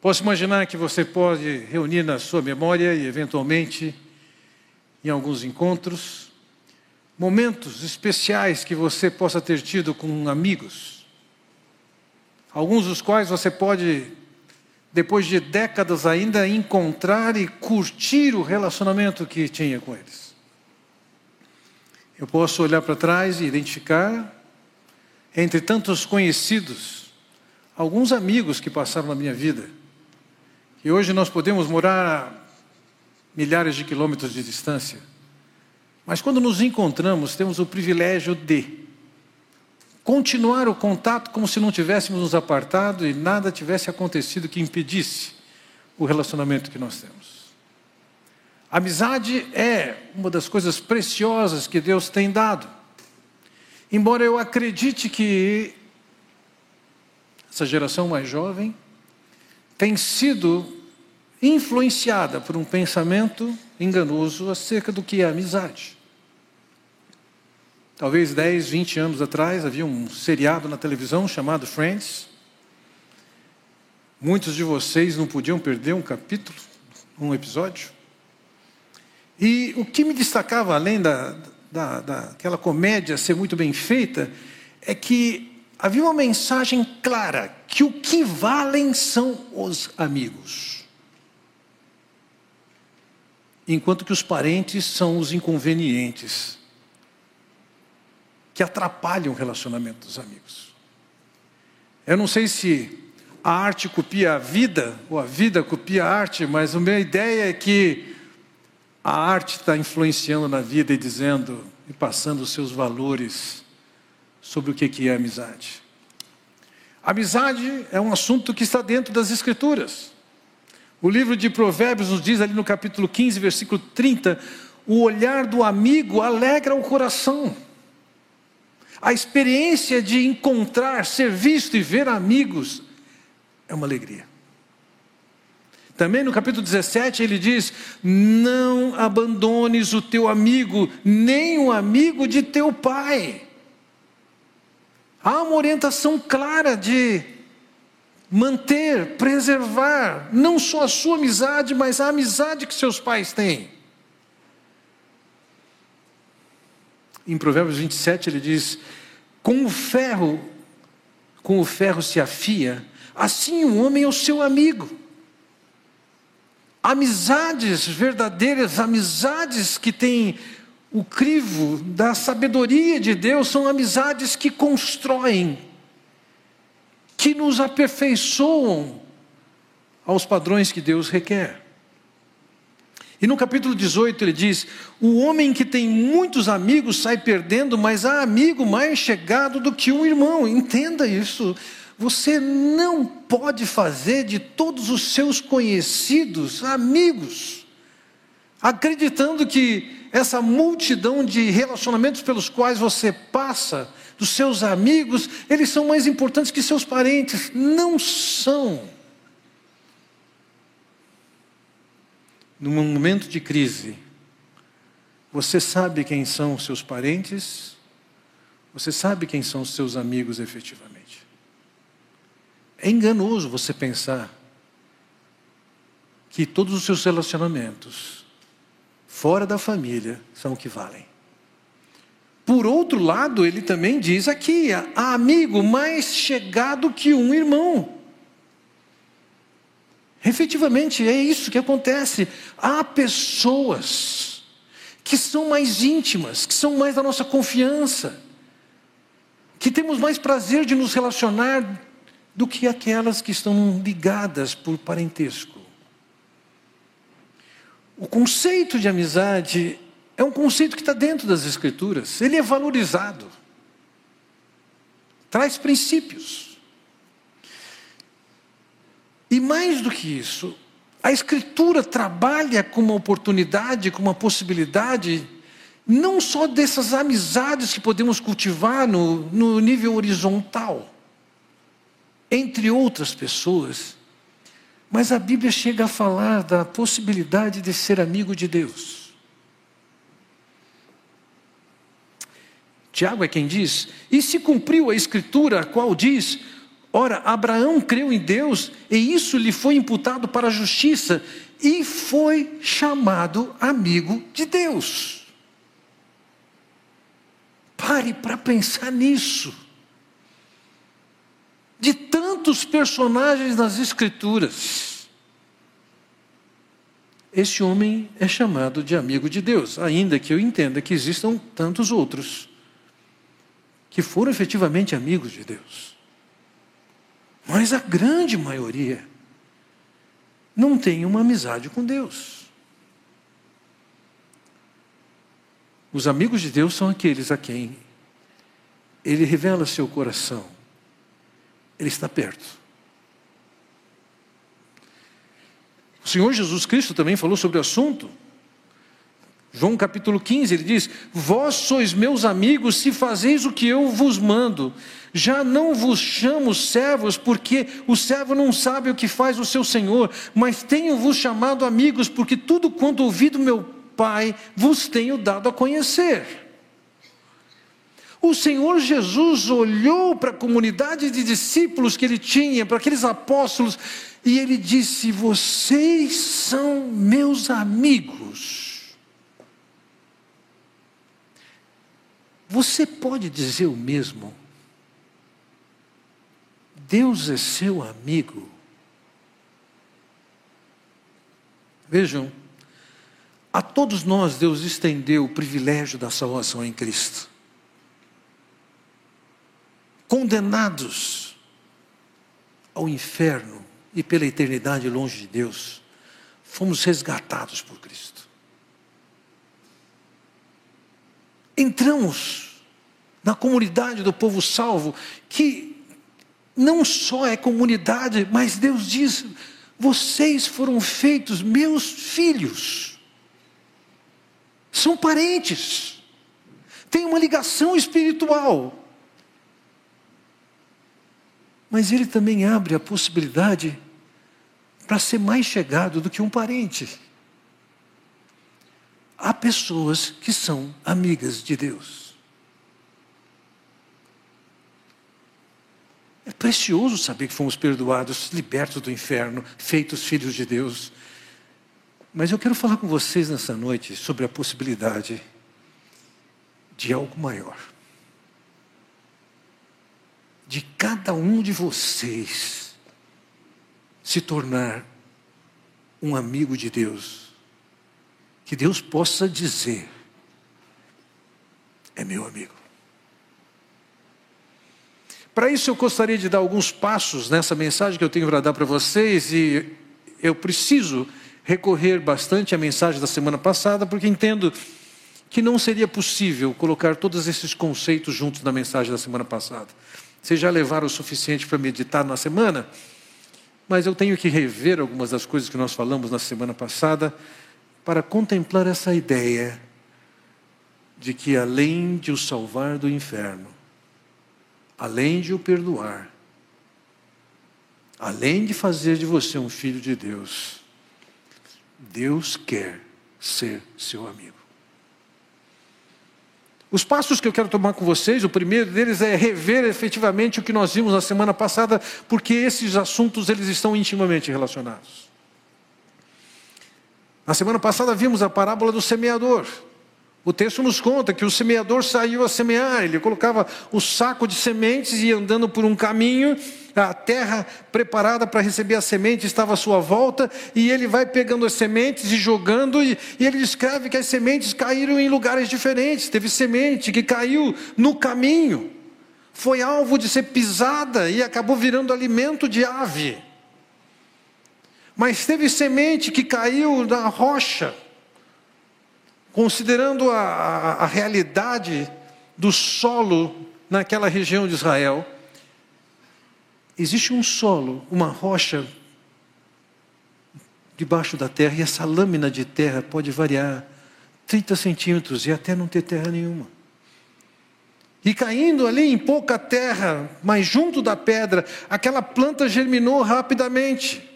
Posso imaginar que você pode reunir na sua memória e, eventualmente, em alguns encontros, momentos especiais que você possa ter tido com amigos, alguns dos quais você pode, depois de décadas ainda, encontrar e curtir o relacionamento que tinha com eles. Eu posso olhar para trás e identificar, entre tantos conhecidos, alguns amigos que passaram na minha vida e hoje nós podemos morar a milhares de quilômetros de distância, mas quando nos encontramos, temos o privilégio de continuar o contato como se não tivéssemos nos apartado e nada tivesse acontecido que impedisse o relacionamento que nós temos. amizade é uma das coisas preciosas que Deus tem dado. Embora eu acredite que essa geração mais jovem tem sido influenciada por um pensamento enganoso acerca do que é amizade. Talvez 10, 20 anos atrás havia um seriado na televisão chamado Friends. Muitos de vocês não podiam perder um capítulo, um episódio. E o que me destacava, além da, da, daquela comédia ser muito bem feita, é que havia uma mensagem clara que o que valem são os amigos. Enquanto que os parentes são os inconvenientes que atrapalham o relacionamento dos amigos. Eu não sei se a arte copia a vida ou a vida copia a arte, mas a minha ideia é que a arte está influenciando na vida e dizendo e passando os seus valores sobre o que é amizade. Amizade é um assunto que está dentro das Escrituras. O livro de Provérbios nos diz ali no capítulo 15, versículo 30, o olhar do amigo alegra o coração. A experiência de encontrar, ser visto e ver amigos é uma alegria. Também no capítulo 17 ele diz: Não abandones o teu amigo, nem o amigo de teu pai. Há uma orientação clara de manter, preservar, não só a sua amizade, mas a amizade que seus pais têm. Em Provérbios 27 ele diz: Com o ferro, com o ferro se afia, assim o homem é o seu amigo. Amizades verdadeiras, amizades que têm o crivo da sabedoria de Deus são amizades que constroem, que nos aperfeiçoam aos padrões que Deus requer. E no capítulo 18 ele diz: O homem que tem muitos amigos sai perdendo, mas há amigo mais chegado do que um irmão. Entenda isso. Você não pode fazer de todos os seus conhecidos amigos, acreditando que essa multidão de relacionamentos pelos quais você passa, dos seus amigos, eles são mais importantes que seus parentes. Não são. Num momento de crise, você sabe quem são os seus parentes, você sabe quem são os seus amigos efetivamente. É enganoso você pensar que todos os seus relacionamentos fora da família são o que valem. Por outro lado, ele também diz aqui: há amigo mais chegado que um irmão. Efetivamente, é isso que acontece. Há pessoas que são mais íntimas, que são mais da nossa confiança, que temos mais prazer de nos relacionar do que aquelas que estão ligadas por parentesco. O conceito de amizade é um conceito que está dentro das Escrituras, ele é valorizado, traz princípios. E mais do que isso, a Escritura trabalha com uma oportunidade, com uma possibilidade, não só dessas amizades que podemos cultivar no, no nível horizontal, entre outras pessoas, mas a Bíblia chega a falar da possibilidade de ser amigo de Deus. Tiago é quem diz: E se cumpriu a escritura, a qual diz: Ora, Abraão creu em Deus e isso lhe foi imputado para a justiça e foi chamado amigo de Deus. Pare para pensar nisso. Tantos personagens nas Escrituras, esse homem é chamado de amigo de Deus, ainda que eu entenda que existam tantos outros que foram efetivamente amigos de Deus. Mas a grande maioria não tem uma amizade com Deus. Os amigos de Deus são aqueles a quem Ele revela seu coração, Ele está perto. O Senhor Jesus Cristo também falou sobre o assunto. João capítulo 15, ele diz: Vós sois meus amigos se fazeis o que eu vos mando. Já não vos chamo servos, porque o servo não sabe o que faz o seu senhor, mas tenho-vos chamado amigos, porque tudo quanto ouvi do meu Pai vos tenho dado a conhecer. O Senhor Jesus olhou para a comunidade de discípulos que ele tinha, para aqueles apóstolos, e ele disse: Vocês são meus amigos Você pode dizer o mesmo? Deus é seu amigo. Vejam, a todos nós Deus estendeu o privilégio da salvação em Cristo. Condenados ao inferno e pela eternidade longe de Deus, fomos resgatados por Cristo. entramos na comunidade do povo salvo, que não só é comunidade, mas Deus diz: vocês foram feitos meus filhos, são parentes, têm uma ligação espiritual. Mas Ele também abre a possibilidade para ser mais chegado do que um parente há pessoas que são amigas de Deus. É precioso saber que fomos perdoados, libertos do inferno, feitos filhos de Deus. Mas eu quero falar com vocês nessa noite sobre a possibilidade de algo maior. De cada um de vocês se tornar um amigo de Deus que Deus possa dizer: é meu amigo. Para isso, eu gostaria de dar alguns passos nessa mensagem que eu tenho para dar para vocês, e eu preciso recorrer bastante à mensagem da semana passada, porque entendo que não seria possível colocar todos esses conceitos juntos na mensagem da semana passada. Vocês já levaram o suficiente para meditar na semana? Mas eu tenho que rever algumas das coisas que nós falamos na semana passada para contemplar essa ideia de que além de o salvar do inferno, além de o perdoar, além de fazer de você um filho de Deus, Deus quer ser seu amigo. Os passos que eu quero tomar com vocês, o primeiro deles é rever efetivamente o que nós vimos na semana passada, porque esses assuntos eles estão intimamente relacionados. Na semana passada vimos a parábola do semeador. O texto nos conta que o semeador saiu a semear, ele colocava o saco de sementes e ia andando por um caminho, a terra preparada para receber a semente estava à sua volta, e ele vai pegando as sementes e jogando, e, e ele descreve que as sementes caíram em lugares diferentes. Teve semente que caiu no caminho, foi alvo de ser pisada e acabou virando alimento de ave. Mas teve semente que caiu na rocha, considerando a, a, a realidade do solo naquela região de Israel. Existe um solo, uma rocha debaixo da terra, e essa lâmina de terra pode variar 30 centímetros e até não ter terra nenhuma. E caindo ali em pouca terra, mas junto da pedra, aquela planta germinou rapidamente.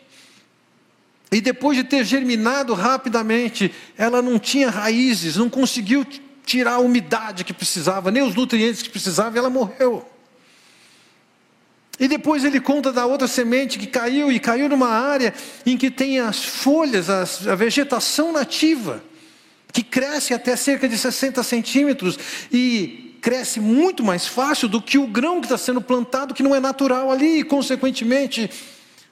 E depois de ter germinado rapidamente, ela não tinha raízes, não conseguiu tirar a umidade que precisava, nem os nutrientes que precisava, e ela morreu. E depois ele conta da outra semente que caiu e caiu numa área em que tem as folhas, a vegetação nativa, que cresce até cerca de 60 centímetros e cresce muito mais fácil do que o grão que está sendo plantado, que não é natural ali, e consequentemente,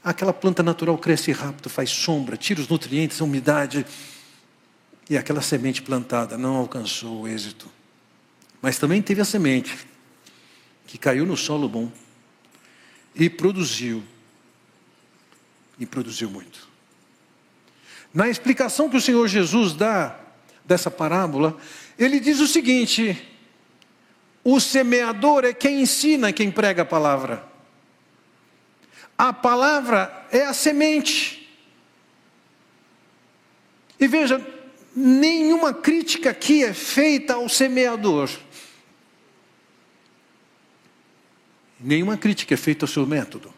aquela planta natural cresce rápido, faz sombra, tira os nutrientes, a umidade, e aquela semente plantada não alcançou o êxito. Mas também teve a semente que caiu no solo bom e produziu. E produziu muito. Na explicação que o Senhor Jesus dá dessa parábola, ele diz o seguinte: o semeador é quem ensina, quem prega a palavra. A palavra é a semente. E veja, nenhuma crítica aqui é feita ao semeador. Nenhuma crítica é feita ao seu método.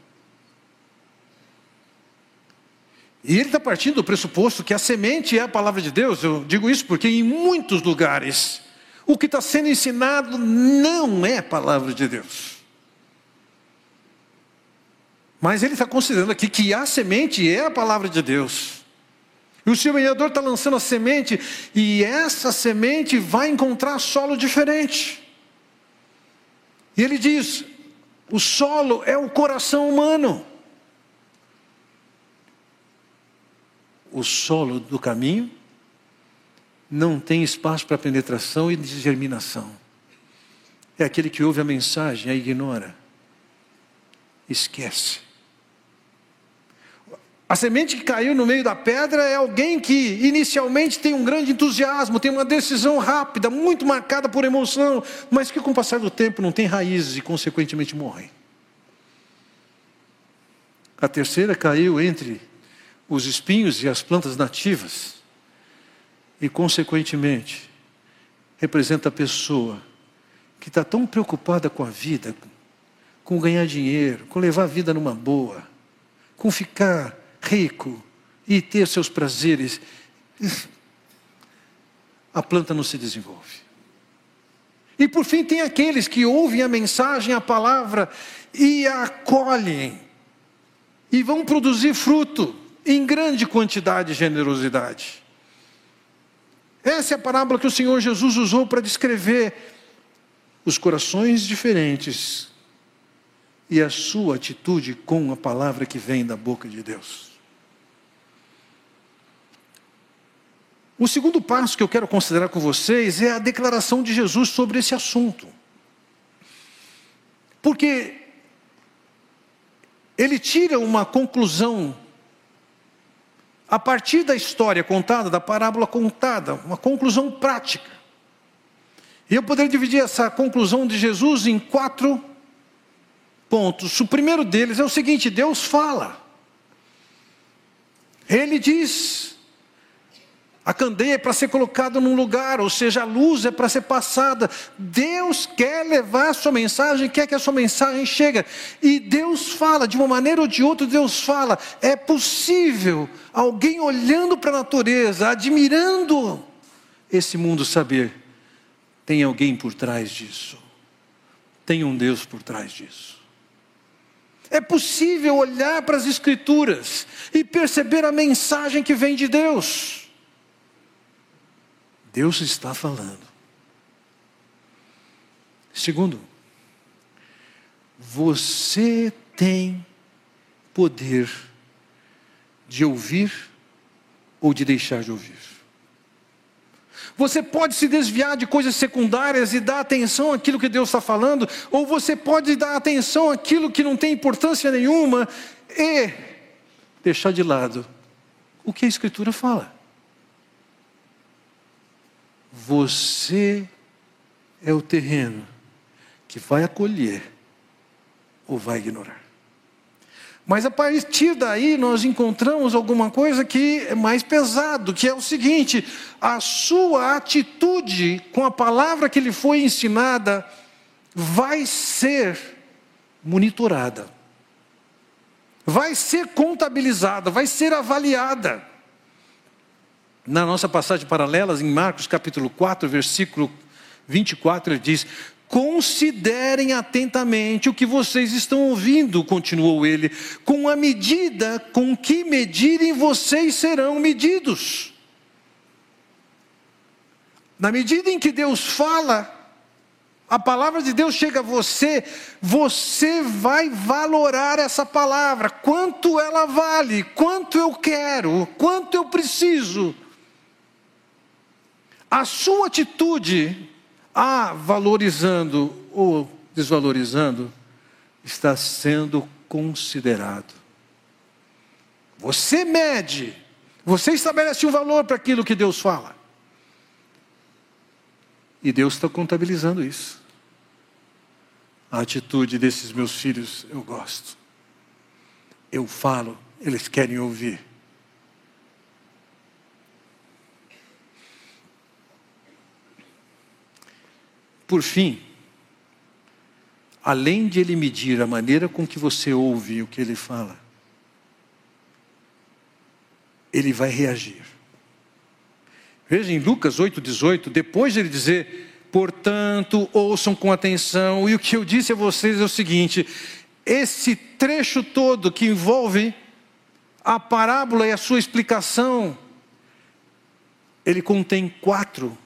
E ele está partindo do pressuposto que a semente é a palavra de Deus. Eu digo isso porque em muitos lugares o que está sendo ensinado não é palavra de Deus. Mas ele está considerando aqui que a semente é a palavra de Deus. E o semeador está lançando a semente, e essa semente vai encontrar solo diferente. E ele diz: o solo é o coração humano. O solo do caminho não tem espaço para penetração e germinação. É aquele que ouve a mensagem, a ignora, esquece. A semente que caiu no meio da pedra é alguém que inicialmente tem um grande entusiasmo, tem uma decisão rápida, muito marcada por emoção, mas que com o passar do tempo não tem raízes e consequentemente morre. A terceira caiu entre os espinhos e as plantas nativas e consequentemente representa a pessoa que está tão preocupada com a vida, com ganhar dinheiro, com levar a vida numa boa, com ficar rico e ter seus prazeres, a planta não se desenvolve. E por fim, tem aqueles que ouvem a mensagem, a palavra e a acolhem, e vão produzir fruto em grande quantidade e generosidade. Essa é a parábola que o Senhor Jesus usou para descrever os corações diferentes e a sua atitude com a palavra que vem da boca de Deus. O segundo passo que eu quero considerar com vocês é a declaração de Jesus sobre esse assunto. Porque ele tira uma conclusão a partir da história contada, da parábola contada, uma conclusão prática. E eu poderia dividir essa conclusão de Jesus em quatro pontos. O primeiro deles é o seguinte: Deus fala. Ele diz a candeia é para ser colocada num lugar, ou seja, a luz é para ser passada. Deus quer levar a sua mensagem, quer que a sua mensagem chegue. E Deus fala, de uma maneira ou de outra, Deus fala. É possível alguém olhando para a natureza, admirando esse mundo, saber: tem alguém por trás disso. Tem um Deus por trás disso. É possível olhar para as Escrituras e perceber a mensagem que vem de Deus. Deus está falando. Segundo, você tem poder de ouvir ou de deixar de ouvir. Você pode se desviar de coisas secundárias e dar atenção àquilo que Deus está falando, ou você pode dar atenção àquilo que não tem importância nenhuma e deixar de lado o que a Escritura fala. Você é o terreno que vai acolher ou vai ignorar. Mas a partir daí nós encontramos alguma coisa que é mais pesado, que é o seguinte: a sua atitude com a palavra que lhe foi ensinada vai ser monitorada, vai ser contabilizada, vai ser avaliada. Na nossa passagem paralela, em Marcos capítulo 4, versículo 24, ele diz: Considerem atentamente o que vocês estão ouvindo, continuou ele. Com a medida com que medirem, vocês serão medidos. Na medida em que Deus fala, a palavra de Deus chega a você, você vai valorar essa palavra, quanto ela vale, quanto eu quero, quanto eu preciso. A sua atitude a valorizando ou desvalorizando está sendo considerado. Você mede, você estabelece um valor para aquilo que Deus fala. E Deus está contabilizando isso. A atitude desses meus filhos eu gosto. Eu falo, eles querem ouvir. Por fim, além de ele medir a maneira com que você ouve o que ele fala, ele vai reagir. Veja em Lucas 8,18, depois de ele dizer, portanto, ouçam com atenção, e o que eu disse a vocês é o seguinte: esse trecho todo que envolve a parábola e a sua explicação, ele contém quatro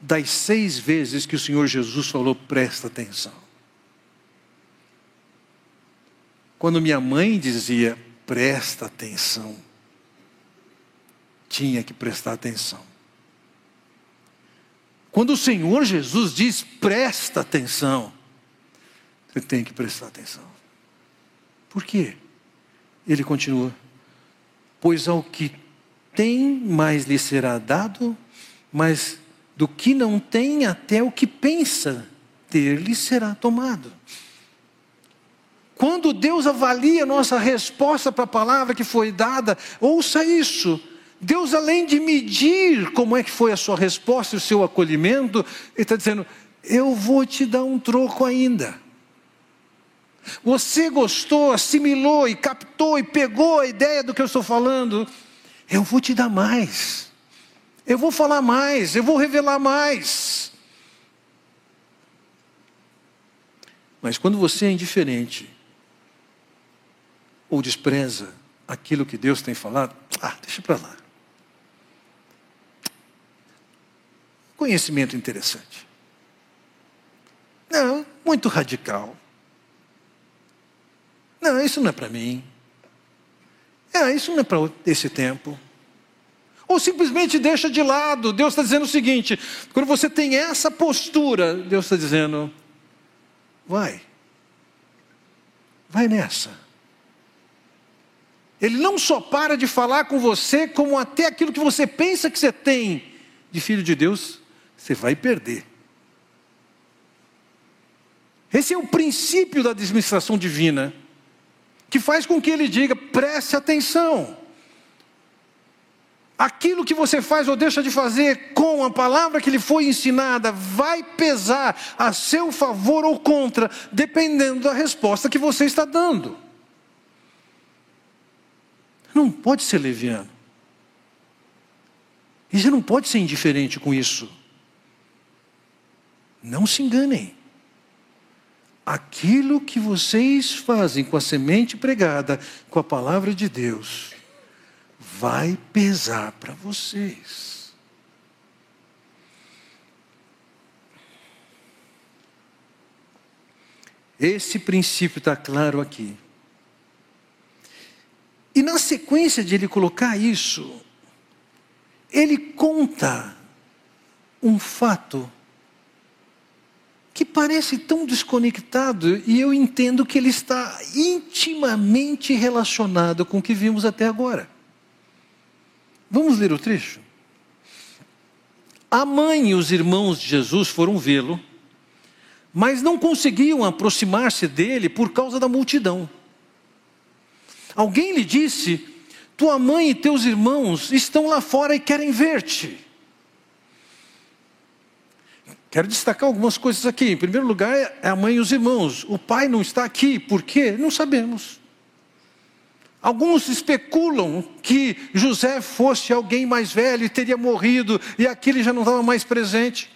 das seis vezes que o Senhor Jesus falou, presta atenção. Quando minha mãe dizia, presta atenção, tinha que prestar atenção. Quando o Senhor Jesus diz, presta atenção, você tem que prestar atenção. Por quê? Ele continua, pois ao que tem, mais lhe será dado, mas do que não tem até o que pensa ter lhe será tomado. Quando Deus avalia nossa resposta para a palavra que foi dada, ouça isso. Deus, além de medir como é que foi a sua resposta e o seu acolhimento, Ele está dizendo: Eu vou te dar um troco ainda. Você gostou, assimilou e captou e pegou a ideia do que eu estou falando, eu vou te dar mais. Eu vou falar mais, eu vou revelar mais. Mas quando você é indiferente, ou despreza aquilo que Deus tem falado, ah, deixa para lá. Conhecimento interessante. Não, muito radical. Não, isso não é para mim. É, isso não é para esse tempo ou simplesmente deixa de lado. Deus está dizendo o seguinte: quando você tem essa postura, Deus está dizendo, vai, vai nessa. Ele não só para de falar com você, como até aquilo que você pensa que você tem de filho de Deus, você vai perder. Esse é o princípio da administração divina, que faz com que ele diga: preste atenção aquilo que você faz ou deixa de fazer com a palavra que lhe foi ensinada vai pesar a seu favor ou contra, dependendo da resposta que você está dando. Não pode ser leviano. E você não pode ser indiferente com isso. Não se enganem. Aquilo que vocês fazem com a semente pregada, com a palavra de Deus, vai pesar para vocês. Esse princípio está claro aqui. E na sequência de ele colocar isso, ele conta um fato que parece tão desconectado e eu entendo que ele está intimamente relacionado com o que vimos até agora. Vamos ler o trecho? A mãe e os irmãos de Jesus foram vê-lo, mas não conseguiam aproximar-se dele por causa da multidão. Alguém lhe disse: Tua mãe e teus irmãos estão lá fora e querem ver-te. Quero destacar algumas coisas aqui. Em primeiro lugar, é a mãe e os irmãos. O pai não está aqui, por quê? Não sabemos. Alguns especulam que José fosse alguém mais velho e teria morrido e aquele já não estava mais presente.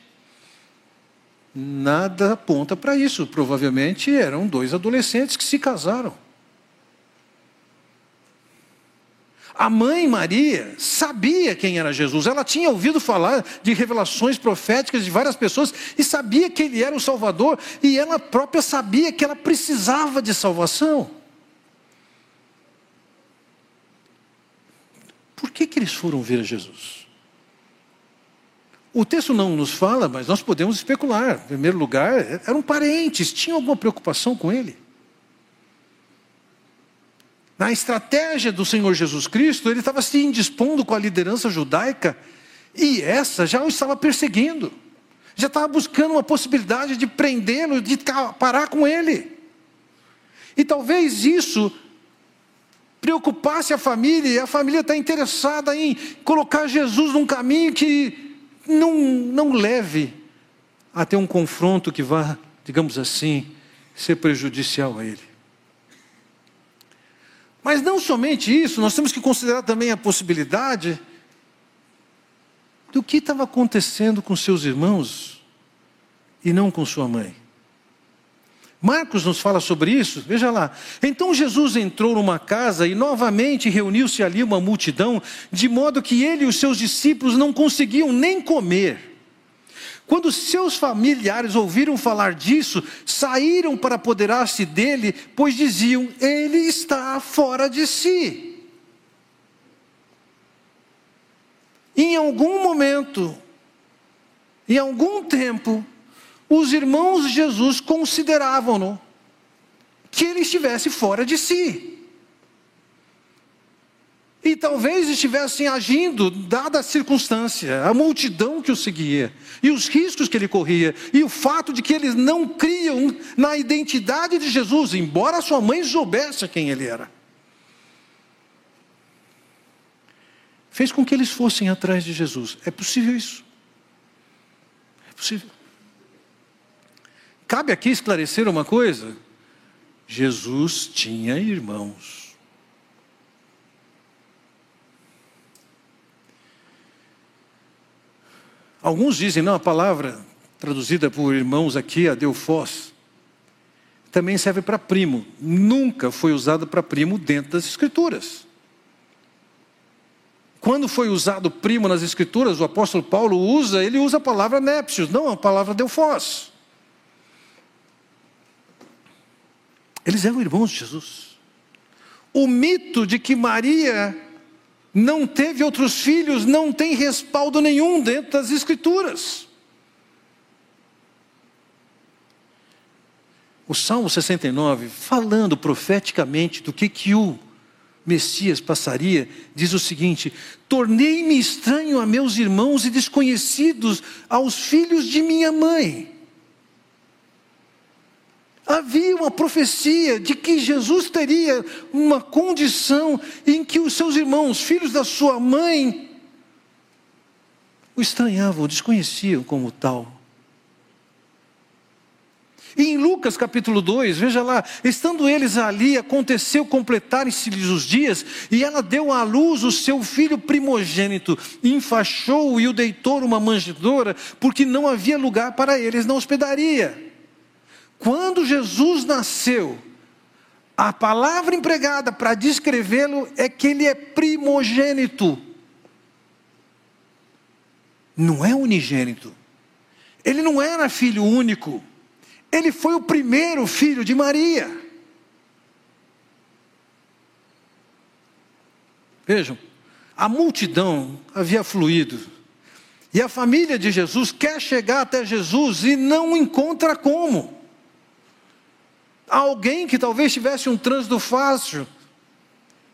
Nada aponta para isso. Provavelmente eram dois adolescentes que se casaram. A mãe Maria sabia quem era Jesus, ela tinha ouvido falar de revelações proféticas de várias pessoas e sabia que ele era o Salvador, e ela própria sabia que ela precisava de salvação. Por que, que eles foram ver Jesus? O texto não nos fala, mas nós podemos especular. Em primeiro lugar, eram parentes, tinham alguma preocupação com ele? Na estratégia do Senhor Jesus Cristo, ele estava se indispondo com a liderança judaica e essa já o estava perseguindo, já estava buscando uma possibilidade de prendê-lo, de parar com ele. E talvez isso preocupasse a família, e a família está interessada em colocar Jesus num caminho que não, não leve a ter um confronto que vá, digamos assim, ser prejudicial a ele. Mas não somente isso, nós temos que considerar também a possibilidade do que estava acontecendo com seus irmãos e não com sua mãe. Marcos nos fala sobre isso, veja lá. Então Jesus entrou numa casa e novamente reuniu-se ali uma multidão, de modo que ele e os seus discípulos não conseguiam nem comer. Quando seus familiares ouviram falar disso, saíram para apoderar-se dele, pois diziam: ele está fora de si. Em algum momento, em algum tempo, os irmãos de Jesus consideravam-no que ele estivesse fora de si. E talvez estivessem agindo, dada a circunstância, a multidão que o seguia, e os riscos que ele corria, e o fato de que eles não criam na identidade de Jesus, embora sua mãe soubesse quem ele era. Fez com que eles fossem atrás de Jesus. É possível isso? É possível. Cabe aqui esclarecer uma coisa: Jesus tinha irmãos. Alguns dizem, não, a palavra traduzida por irmãos aqui, adeufós, também serve para primo. Nunca foi usada para primo dentro das Escrituras. Quando foi usado primo nas Escrituras, o apóstolo Paulo usa, ele usa a palavra népcios, não a palavra deufós. Eles eram irmãos de Jesus. O mito de que Maria não teve outros filhos, não tem respaldo nenhum dentro das Escrituras. O Salmo 69, falando profeticamente do que, que o Messias passaria, diz o seguinte: Tornei-me estranho a meus irmãos e desconhecidos aos filhos de minha mãe. Havia uma profecia de que Jesus teria uma condição em que os seus irmãos, filhos da sua mãe, o estranhavam, o desconheciam como tal. E em Lucas capítulo 2, veja lá, estando eles ali, aconteceu completarem-se-lhes os dias, e ela deu à luz o seu filho primogênito, enfaixou-o e o deitou numa manjedoura, porque não havia lugar para eles na hospedaria. Quando Jesus nasceu, a palavra empregada para descrevê-lo é que ele é primogênito. Não é unigênito. Ele não era filho único. Ele foi o primeiro filho de Maria. Vejam, a multidão havia fluído. E a família de Jesus quer chegar até Jesus e não encontra como alguém que talvez tivesse um trânsito fácil,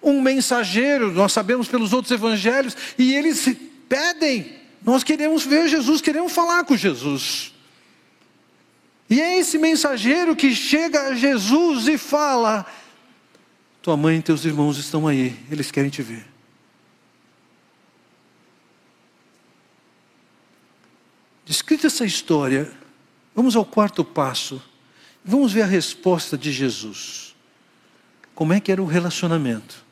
um mensageiro, nós sabemos pelos outros evangelhos, e eles pedem, nós queremos ver Jesus, queremos falar com Jesus. E é esse mensageiro que chega a Jesus e fala: Tua mãe e teus irmãos estão aí, eles querem te ver. Descrita essa história, vamos ao quarto passo Vamos ver a resposta de Jesus. Como é que era o relacionamento?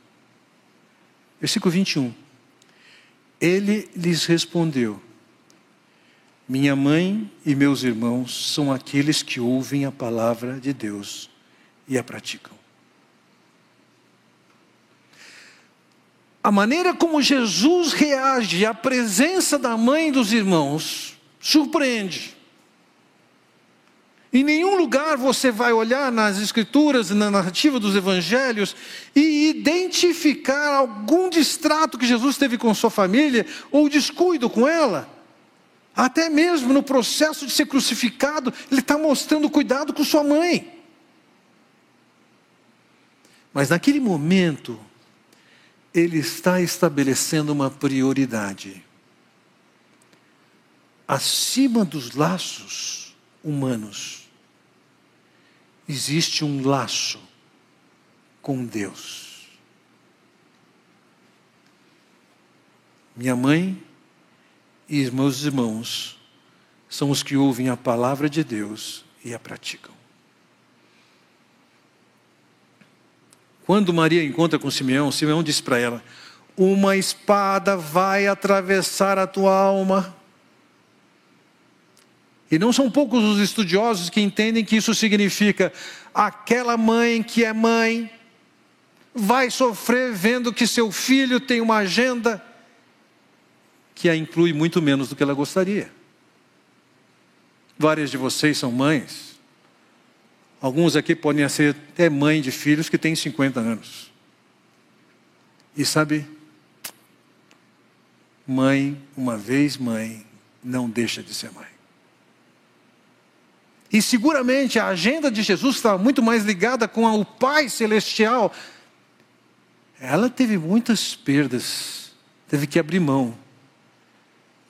Versículo 21. Ele lhes respondeu: Minha mãe e meus irmãos são aqueles que ouvem a palavra de Deus e a praticam. A maneira como Jesus reage à presença da mãe e dos irmãos surpreende. Em nenhum lugar você vai olhar nas escrituras na narrativa dos evangelhos e identificar algum distrato que Jesus teve com sua família ou descuido com ela. Até mesmo no processo de ser crucificado, ele está mostrando cuidado com sua mãe. Mas naquele momento, ele está estabelecendo uma prioridade. Acima dos laços humanos, existe um laço com Deus. Minha mãe e meus irmãos são os que ouvem a palavra de Deus e a praticam. Quando Maria encontra com Simeão, Simeão diz para ela: Uma espada vai atravessar a tua alma. E não são poucos os estudiosos que entendem que isso significa aquela mãe que é mãe vai sofrer vendo que seu filho tem uma agenda que a inclui muito menos do que ela gostaria. Várias de vocês são mães Alguns aqui podem ser até mãe de filhos que têm 50 anos. E sabe, mãe, uma vez mãe, não deixa de ser mãe. E seguramente a agenda de Jesus estava muito mais ligada com o Pai Celestial. Ela teve muitas perdas, teve que abrir mão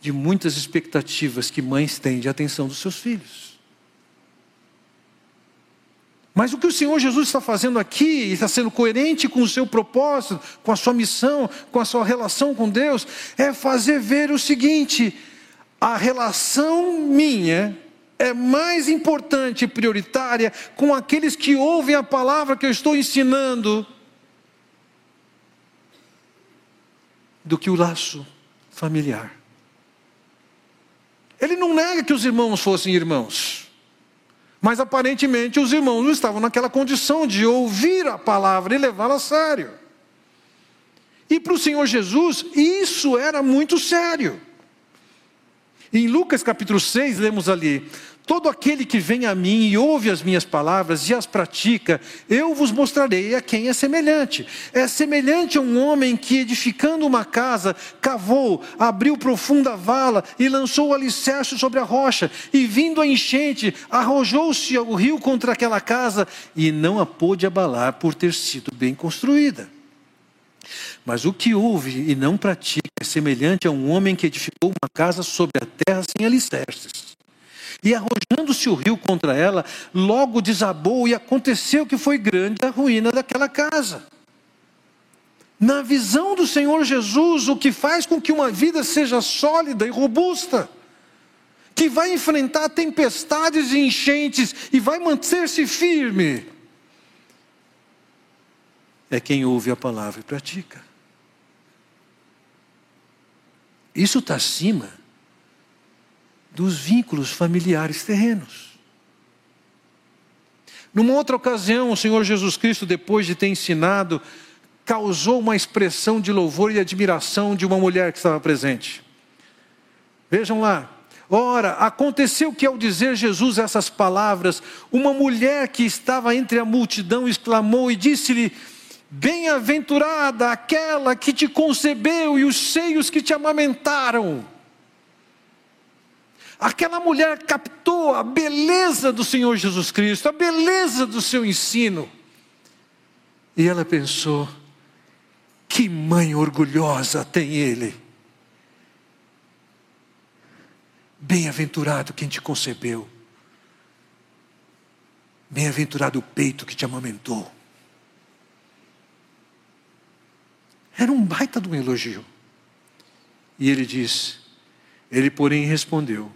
de muitas expectativas que mães têm de atenção dos seus filhos. Mas o que o Senhor Jesus está fazendo aqui, está sendo coerente com o seu propósito, com a sua missão, com a sua relação com Deus, é fazer ver o seguinte: a relação minha é mais importante e prioritária com aqueles que ouvem a palavra que eu estou ensinando do que o laço familiar. Ele não nega que os irmãos fossem irmãos. Mas aparentemente os irmãos não estavam naquela condição de ouvir a palavra e levá-la a sério. E para o Senhor Jesus, isso era muito sério. Em Lucas capítulo 6, lemos ali: Todo aquele que vem a mim e ouve as minhas palavras e as pratica, eu vos mostrarei a quem é semelhante. É semelhante a um homem que, edificando uma casa, cavou, abriu profunda vala e lançou o alicerce sobre a rocha. E vindo a enchente, arrojou-se o rio contra aquela casa e não a pôde abalar por ter sido bem construída. Mas o que ouve e não pratica é semelhante a um homem que edificou uma casa sobre a terra sem alicerces. E arrojando-se o rio contra ela, logo desabou, e aconteceu que foi grande a ruína daquela casa. Na visão do Senhor Jesus, o que faz com que uma vida seja sólida e robusta, que vai enfrentar tempestades e enchentes e vai manter-se firme, é quem ouve a palavra e pratica. Isso está acima dos vínculos familiares terrenos. Numa outra ocasião, o Senhor Jesus Cristo, depois de ter ensinado, causou uma expressão de louvor e admiração de uma mulher que estava presente. Vejam lá. Ora, aconteceu que ao dizer Jesus essas palavras, uma mulher que estava entre a multidão exclamou e disse-lhe: Bem-aventurada aquela que te concebeu e os seios que te amamentaram. Aquela mulher captou a beleza do Senhor Jesus Cristo, a beleza do seu ensino. E ela pensou: que mãe orgulhosa tem ele. Bem-aventurado quem te concebeu. Bem-aventurado o peito que te amamentou. Era um baita de um elogio. E ele diz: Ele, porém, respondeu: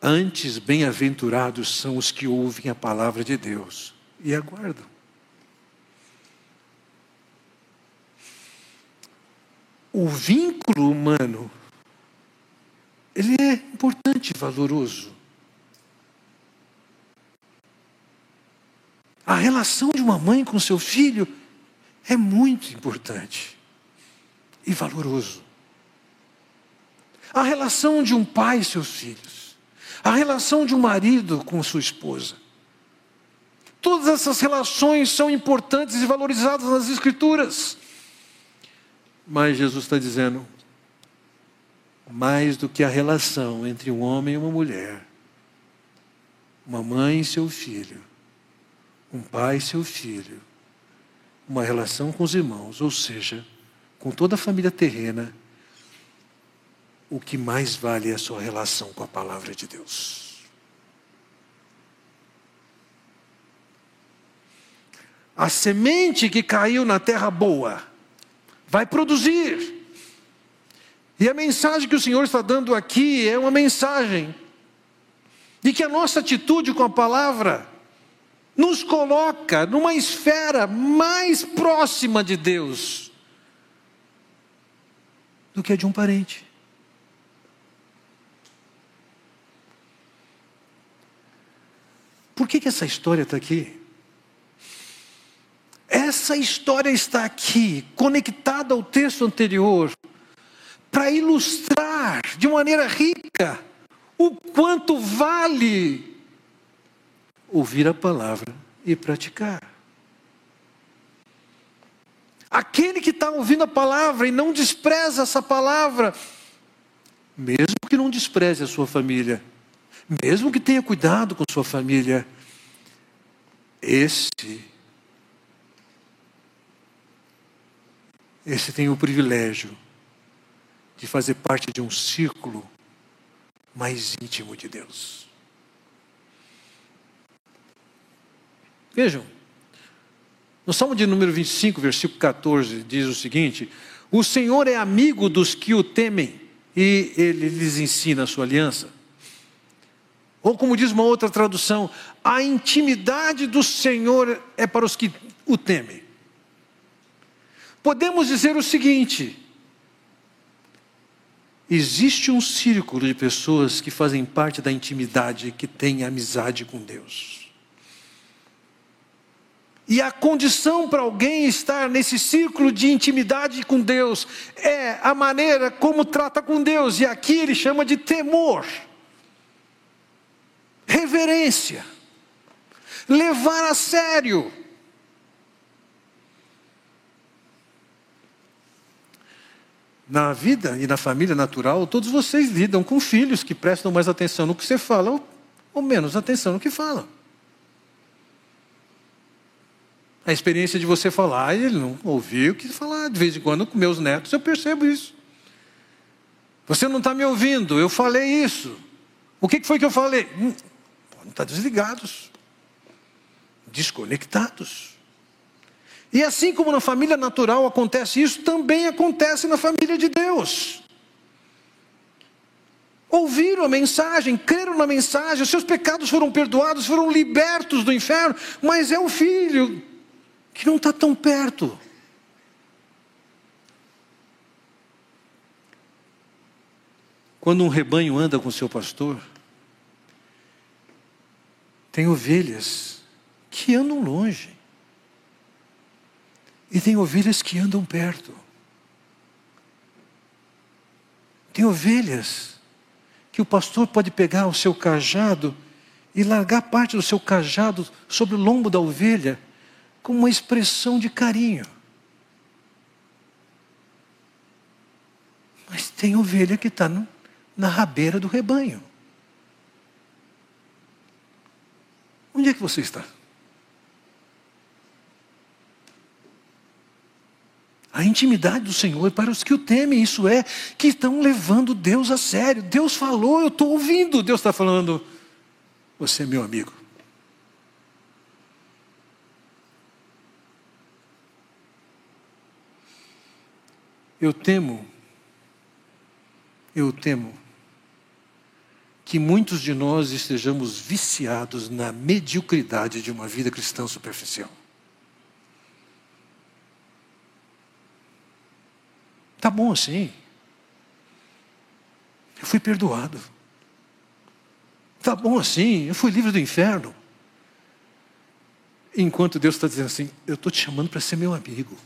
Antes, bem-aventurados são os que ouvem a palavra de Deus e aguardam. O vínculo humano ele é importante valoroso. A relação de uma mãe com seu filho é muito importante e valoroso. A relação de um pai e seus filhos. A relação de um marido com sua esposa. Todas essas relações são importantes e valorizadas nas Escrituras. Mas Jesus está dizendo: mais do que a relação entre um homem e uma mulher, uma mãe e seu filho, um pai e seu filho, uma relação com os irmãos, ou seja, com toda a família terrena, o que mais vale é a sua relação com a palavra de Deus. A semente que caiu na terra boa vai produzir. E a mensagem que o Senhor está dando aqui é uma mensagem de que a nossa atitude com a palavra nos coloca numa esfera mais próxima de Deus do que a de um parente. Por que, que essa história está aqui? Essa história está aqui, conectada ao texto anterior, para ilustrar de maneira rica o quanto vale ouvir a palavra e praticar. Aquele que está ouvindo a palavra e não despreza essa palavra, mesmo que não despreze a sua família, mesmo que tenha cuidado com sua família, esse, esse tem o privilégio de fazer parte de um círculo mais íntimo de Deus. Vejam, no Salmo de número 25, versículo 14, diz o seguinte: O Senhor é amigo dos que o temem e ele lhes ensina a sua aliança. Ou como diz uma outra tradução, a intimidade do Senhor é para os que o temem. Podemos dizer o seguinte: existe um círculo de pessoas que fazem parte da intimidade, que têm amizade com Deus. E a condição para alguém estar nesse círculo de intimidade com Deus é a maneira como trata com Deus, e aqui ele chama de temor reverência, levar a sério. Na vida e na família natural, todos vocês lidam com filhos que prestam mais atenção no que você fala ou, menos atenção no que falam. A experiência de você falar e ele não ouvir o que falar. De vez em quando, com meus netos, eu percebo isso. Você não está me ouvindo, eu falei isso. O que foi que eu falei? Hum, estar desligados, desconectados. E assim como na família natural acontece isso, também acontece na família de Deus. Ouviram a mensagem, creram na mensagem, os seus pecados foram perdoados, foram libertos do inferno, mas é o filho que não está tão perto. Quando um rebanho anda com seu pastor, tem ovelhas que andam longe. E tem ovelhas que andam perto. Tem ovelhas que o pastor pode pegar o seu cajado e largar parte do seu cajado sobre o lombo da ovelha, como uma expressão de carinho. Mas tem ovelha que está na rabeira do rebanho. Onde é que você está? A intimidade do Senhor para os que o temem, isso é, que estão levando Deus a sério. Deus falou, eu estou ouvindo. Deus está falando, você é meu amigo. Eu temo, eu temo que muitos de nós estejamos viciados na mediocridade de uma vida cristã superficial. Tá bom assim. Eu fui perdoado. Tá bom assim, eu fui livre do inferno. Enquanto Deus está dizendo assim: Eu estou te chamando para ser meu amigo.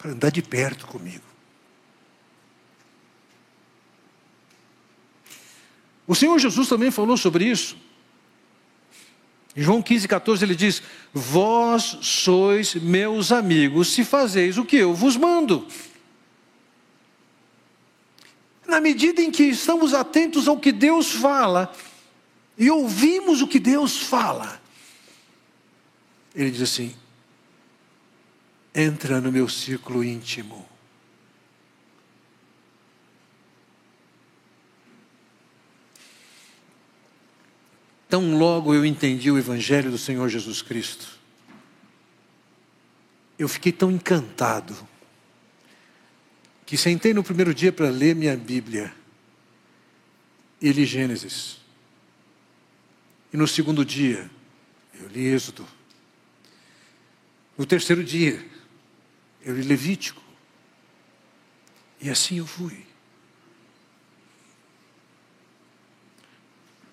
Para andar de perto comigo. O Senhor Jesus também falou sobre isso. Em João 15, 14, ele diz: Vós sois meus amigos se fazeis o que eu vos mando. Na medida em que estamos atentos ao que Deus fala e ouvimos o que Deus fala, ele diz assim: entra no meu círculo íntimo. Tão logo eu entendi o Evangelho do Senhor Jesus Cristo, eu fiquei tão encantado, que sentei no primeiro dia para ler minha Bíblia, e li Gênesis. E no segundo dia, eu li Êxodo. No terceiro dia, eu li Levítico. E assim eu fui.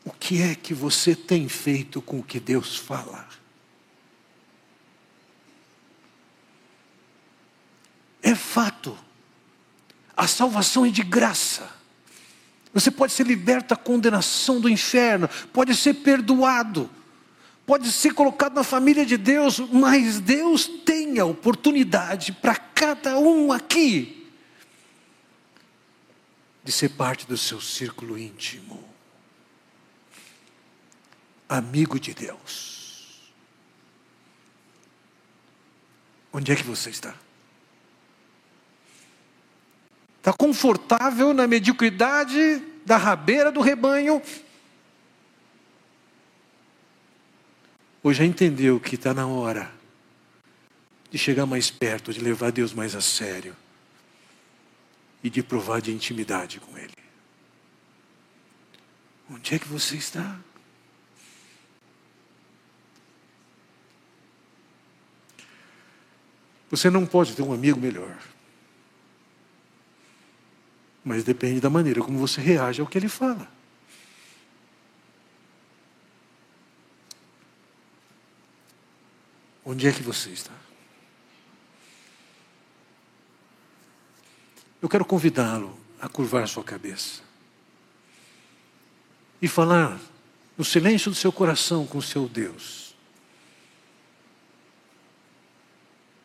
O que é que você tem feito com o que Deus fala? É fato. A salvação é de graça. Você pode ser liberto da condenação do inferno, pode ser perdoado, pode ser colocado na família de Deus, mas Deus tem a oportunidade para cada um aqui de ser parte do seu círculo íntimo amigo de Deus. Onde é que você está? Está confortável na mediocridade da rabeira do rebanho? Ou já entendeu que está na hora de chegar mais perto, de levar Deus mais a sério e de provar de intimidade com Ele? Onde é que você está? Você não pode ter um amigo melhor. Mas depende da maneira como você reage ao que ele fala. Onde é que você está? Eu quero convidá-lo a curvar sua cabeça e falar no silêncio do seu coração com o seu Deus.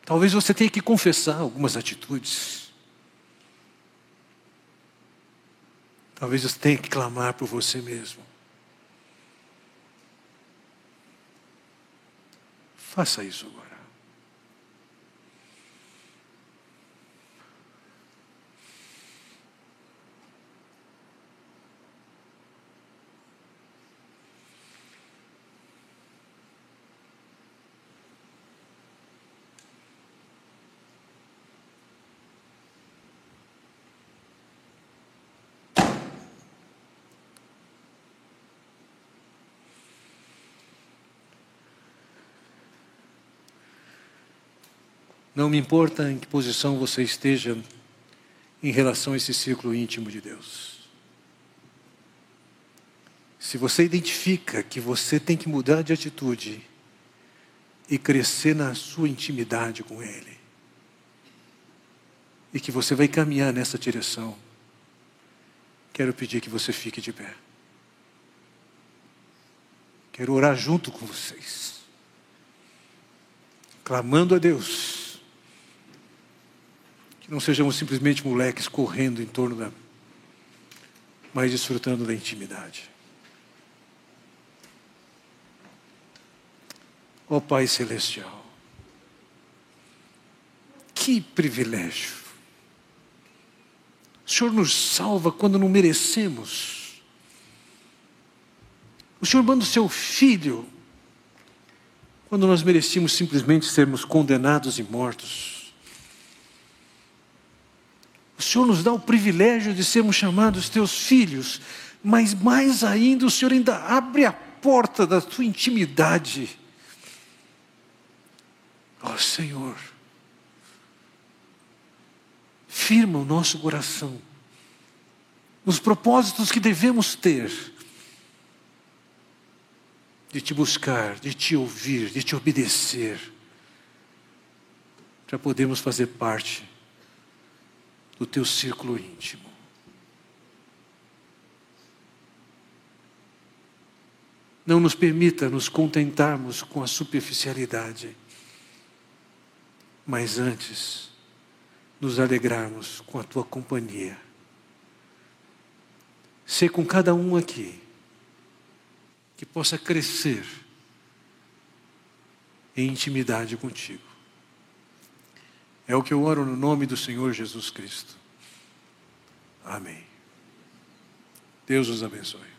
Talvez você tenha que confessar algumas atitudes. Talvez você tenha que clamar por você mesmo. Faça isso agora. Não me importa em que posição você esteja em relação a esse círculo íntimo de Deus. Se você identifica que você tem que mudar de atitude e crescer na sua intimidade com Ele, e que você vai caminhar nessa direção, quero pedir que você fique de pé. Quero orar junto com vocês, clamando a Deus não sejamos simplesmente moleques correndo em torno da. mas desfrutando da intimidade. Ó oh, Pai Celestial, que privilégio. O Senhor nos salva quando não merecemos. O Senhor manda o seu filho quando nós merecíamos simplesmente sermos condenados e mortos. O Senhor nos dá o privilégio de sermos chamados teus filhos, mas mais ainda, o Senhor ainda abre a porta da tua intimidade. Ó oh, Senhor, firma o nosso coração nos propósitos que devemos ter de te buscar, de te ouvir, de te obedecer, para podermos fazer parte do teu círculo íntimo. Não nos permita nos contentarmos com a superficialidade, mas antes nos alegrarmos com a tua companhia. Ser com cada um aqui que possa crescer em intimidade contigo. É o que eu oro no nome do Senhor Jesus Cristo. Amém. Deus os abençoe.